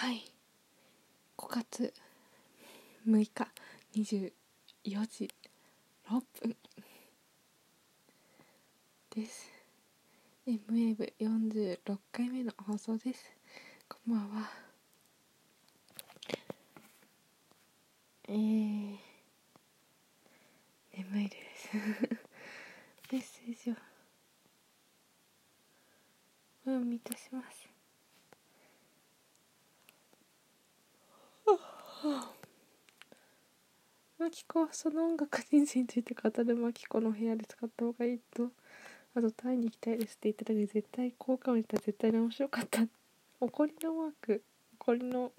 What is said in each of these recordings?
はい。5月6日24時6分。です。MWave46 回目の放送です。こんばんは。えー、眠いですメッセージをお読みいたしますマキコはその音楽人生について語るマキコの部屋で使った方がいいとあとタイに行きたいですって言った時絶対効果を見たら絶対に面白かった怒りのマーク怒りの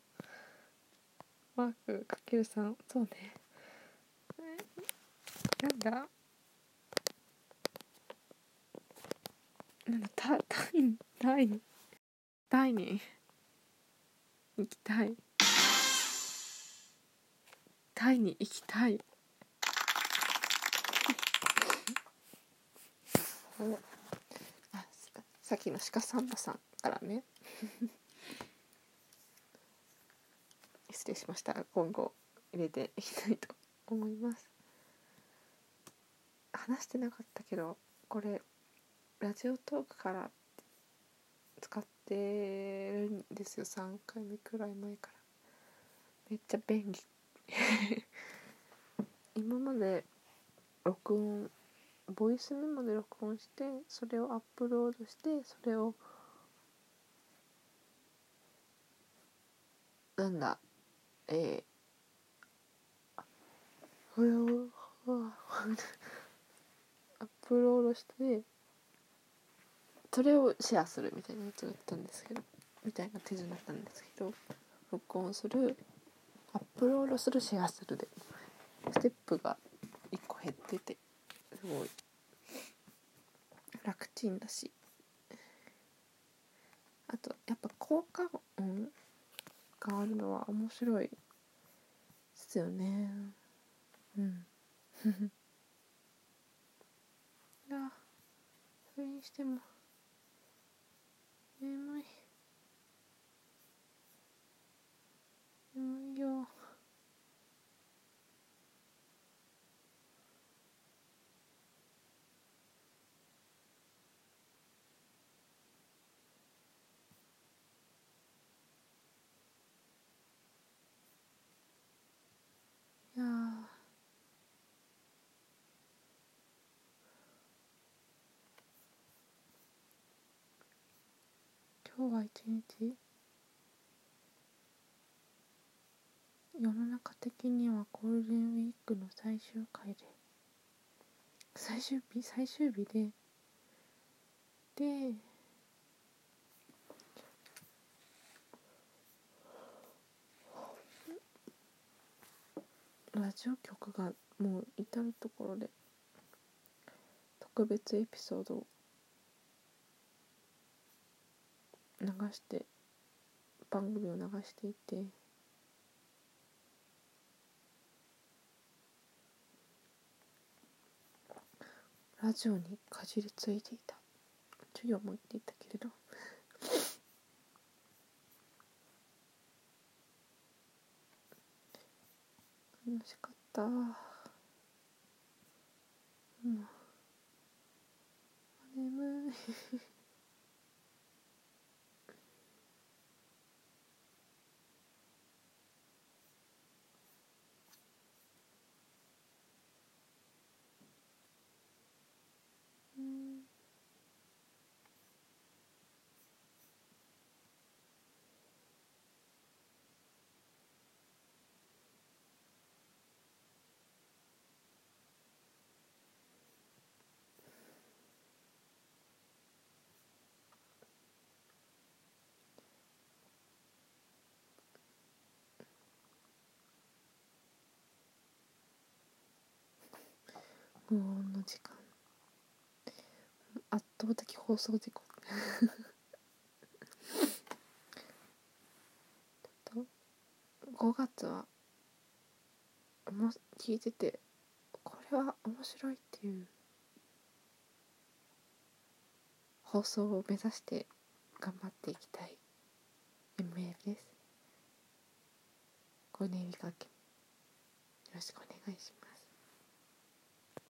マークかける3そうねなんだなんだタタイタイタイに行きたいタイに行きたい。あさっきの鹿サンバさんからね。失礼しました。今後入れていきたいと思います。話してなかったけどこれラジオトークから使ってるんですよ。3回目くらい前から。めっちゃ便利。今まで録音ボイスメモで録音してそれをアップロードしてそれをなんだえー、これをアップロードしてそれをシェアするみたいなやつをやったんですけどみたいな手順だったんですけど録音するアップロードするシェアするで。ステップが1個減っててすごい。楽ちんだし。あとやっぱ効果音があるのは面白いですよね。うん。いやそれにしても。眠い眠いよいや今日は一日世の中的にはゴールデンウィークの最終回で最終日最終日ででラジオ局がもう至る所で特別エピソードを流して番組を流していて。ラジオにかじりついていた。授業も言っていたけれど。楽しかった。うん。眠い。無音の時間。圧倒的放送事故。と5月はも聞いててこれは面白いっていう。放送を目指して頑張っていきたい。MA です。ご念入りかけよろしくお願いします。